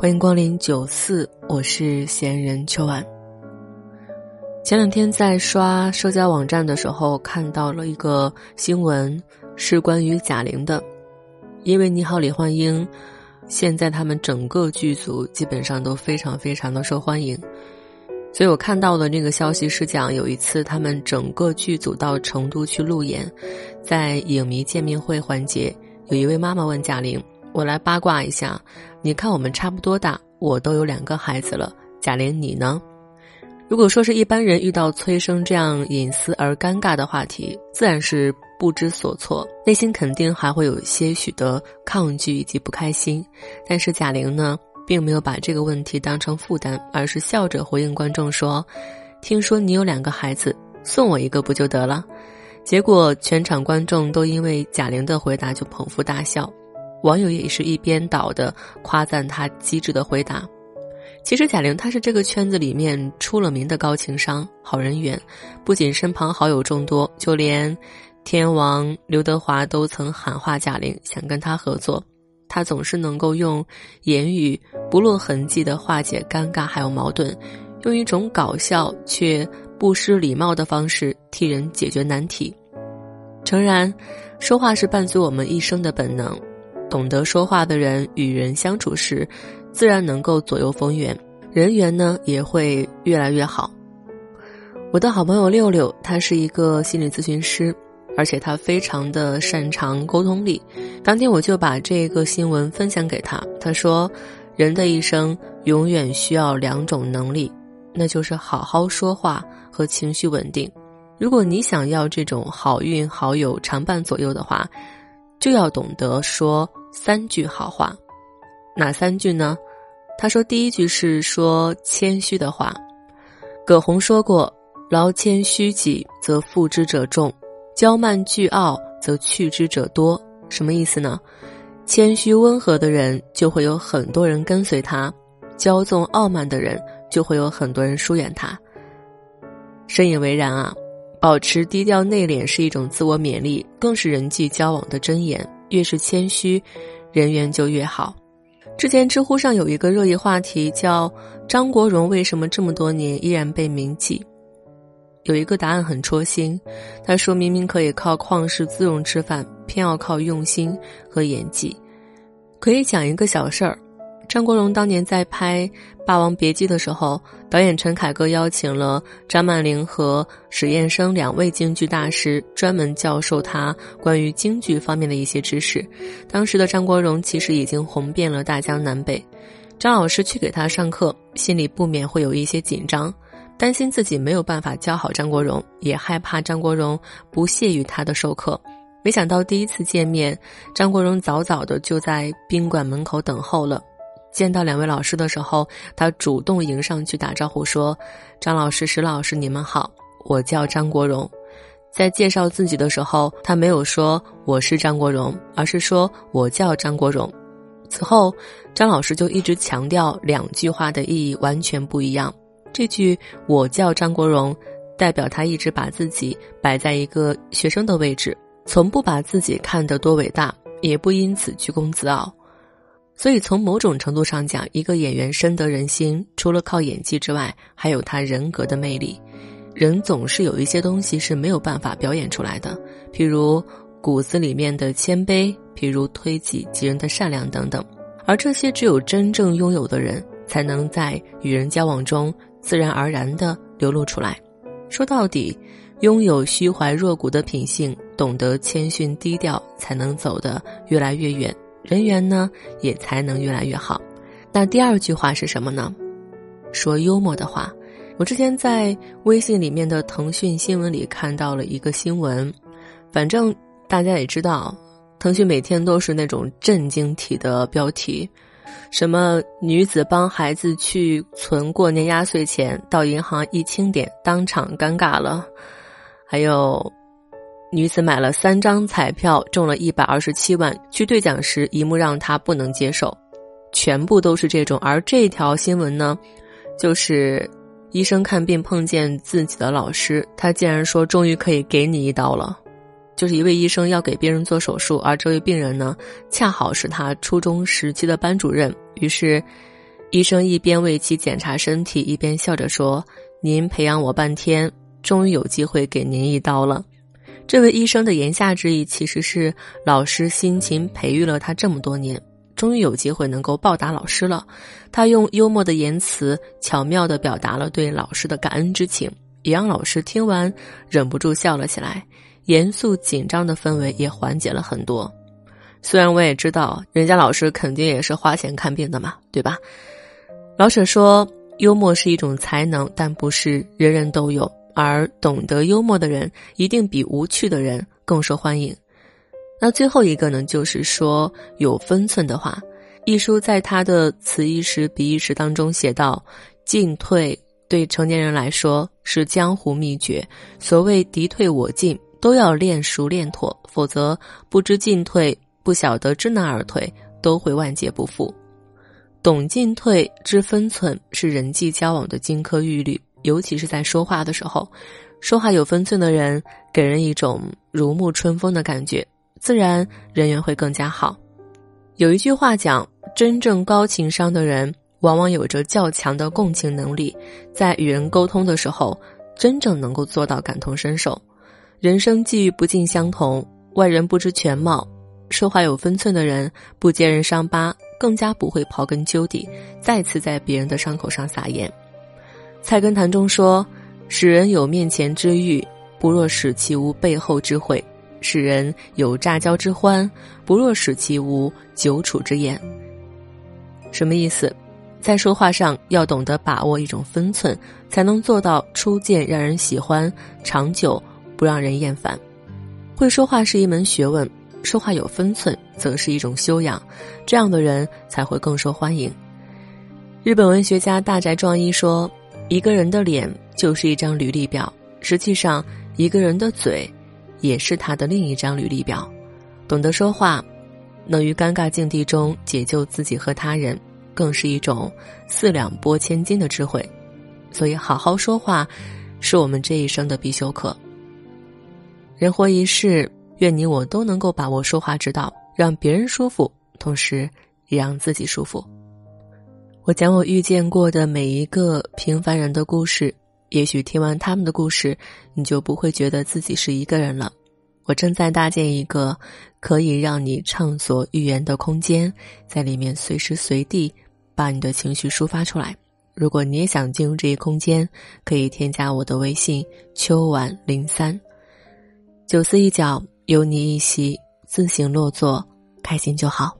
欢迎光临九四，我是闲人秋晚。前两天在刷社交网站的时候，看到了一个新闻，是关于贾玲的。因为《你好，李焕英》，现在他们整个剧组基本上都非常非常的受欢迎，所以我看到的那个消息是讲，有一次他们整个剧组到成都去路演，在影迷见面会环节，有一位妈妈问贾玲。我来八卦一下，你看我们差不多大，我都有两个孩子了，贾玲你呢？如果说是一般人遇到催生这样隐私而尴尬的话题，自然是不知所措，内心肯定还会有些许的抗拒以及不开心。但是贾玲呢，并没有把这个问题当成负担，而是笑着回应观众说：“听说你有两个孩子，送我一个不就得了？”结果全场观众都因为贾玲的回答就捧腹大笑。网友也是一边倒的夸赞他机智的回答。其实贾玲她是这个圈子里面出了名的高情商、好人缘，不仅身旁好友众多，就连天王刘德华都曾喊话贾玲想跟他合作。他总是能够用言语不落痕迹的化解尴尬还有矛盾，用一种搞笑却不失礼貌的方式替人解决难题。诚然，说话是伴随我们一生的本能。懂得说话的人与人相处时，自然能够左右逢源，人缘呢也会越来越好。我的好朋友六六，他是一个心理咨询师，而且他非常的擅长沟通力。当天我就把这个新闻分享给他，他说：“人的一生永远需要两种能力，那就是好好说话和情绪稳定。如果你想要这种好运好友常伴左右的话，就要懂得说。”三句好话，哪三句呢？他说，第一句是说谦虚的话。葛洪说过：“劳谦虚己，则负之者众；骄慢倨傲，则去之者多。”什么意思呢？谦虚温和的人就会有很多人跟随他，骄纵傲慢的人就会有很多人疏远他。深以为然啊！保持低调内敛是一种自我勉励，更是人际交往的箴言。越是谦虚，人缘就越好。之前知乎上有一个热议话题，叫“张国荣为什么这么多年依然被铭记”。有一个答案很戳心，他说明明可以靠旷世姿容吃饭，偏要靠用心和演技。可以讲一个小事儿。张国荣当年在拍《霸王别姬》的时候，导演陈凯歌邀请了张曼玲和史彦生两位京剧大师，专门教授他关于京剧方面的一些知识。当时的张国荣其实已经红遍了大江南北，张老师去给他上课，心里不免会有一些紧张，担心自己没有办法教好张国荣，也害怕张国荣不屑于他的授课。没想到第一次见面，张国荣早早的就在宾馆门口等候了。见到两位老师的时候，他主动迎上去打招呼说：“张老师、石老师，你们好，我叫张国荣。”在介绍自己的时候，他没有说我是张国荣，而是说我叫张国荣。此后，张老师就一直强调两句话的意义完全不一样。这句“我叫张国荣”，代表他一直把自己摆在一个学生的位置，从不把自己看得多伟大，也不因此居功自傲。所以，从某种程度上讲，一个演员深得人心，除了靠演技之外，还有他人格的魅力。人总是有一些东西是没有办法表演出来的，譬如骨子里面的谦卑，譬如推己及人的善良等等。而这些，只有真正拥有的人，才能在与人交往中自然而然地流露出来。说到底，拥有虚怀若谷的品性，懂得谦逊低调，才能走得越来越远。人缘呢，也才能越来越好。那第二句话是什么呢？说幽默的话。我之前在微信里面的腾讯新闻里看到了一个新闻，反正大家也知道，腾讯每天都是那种震惊体的标题，什么女子帮孩子去存过年压岁钱，到银行一清点，当场尴尬了；还有女子买了三张彩票，中了一百二十七万，去兑奖时一幕让她不能接受，全部都是这种。而这条新闻呢，就是医生看病碰见自己的老师，他竟然说终于可以给你一刀了。就是一位医生要给病人做手术，而这位病人呢，恰好是他初中时期的班主任。于是，医生一边为其检查身体，一边笑着说：“您培养我半天，终于有机会给您一刀了。”这位医生的言下之意，其实是老师辛勤培育了他这么多年，终于有机会能够报答老师了。他用幽默的言辞，巧妙的表达了对老师的感恩之情，也让老师听完忍不住笑了起来。严肃紧张的氛围也缓解了很多，虽然我也知道人家老师肯定也是花钱看病的嘛，对吧？老舍说，幽默是一种才能，但不是人人都有，而懂得幽默的人一定比无趣的人更受欢迎。那最后一个呢，就是说有分寸的话。一书在他的词意识、比意识当中写道：“进退对成年人来说是江湖秘诀，所谓敌退我进。”都要练熟练妥，否则不知进退，不晓得知难而退，都会万劫不复。懂进退知分寸是人际交往的金科玉律，尤其是在说话的时候，说话有分寸的人，给人一种如沐春风的感觉，自然人缘会更加好。有一句话讲，真正高情商的人，往往有着较强的共情能力，在与人沟通的时候，真正能够做到感同身受。人生际遇不尽相同，外人不知全貌，说话有分寸的人不揭人伤疤，更加不会刨根究底，再次在别人的伤口上撒盐。菜根谭中说：“使人有面前之欲，不若使其无背后之悔；使人有乍交之欢，不若使其无久处之厌。”什么意思？在说话上要懂得把握一种分寸，才能做到初见让人喜欢，长久。不让人厌烦，会说话是一门学问，说话有分寸则是一种修养，这样的人才会更受欢迎。日本文学家大宅壮一说：“一个人的脸就是一张履历表，实际上一个人的嘴也是他的另一张履历表。懂得说话，能于尴尬境地中解救自己和他人，更是一种四两拨千斤的智慧。所以，好好说话是我们这一生的必修课。”人活一世，愿你我都能够把握说话之道，让别人舒服，同时也让自己舒服。我讲我遇见过的每一个平凡人的故事，也许听完他们的故事，你就不会觉得自己是一个人了。我正在搭建一个可以让你畅所欲言的空间，在里面随时随地把你的情绪抒发出来。如果你也想进入这一空间，可以添加我的微信：秋晚零三。九思一角，有你一席，自行落座，开心就好。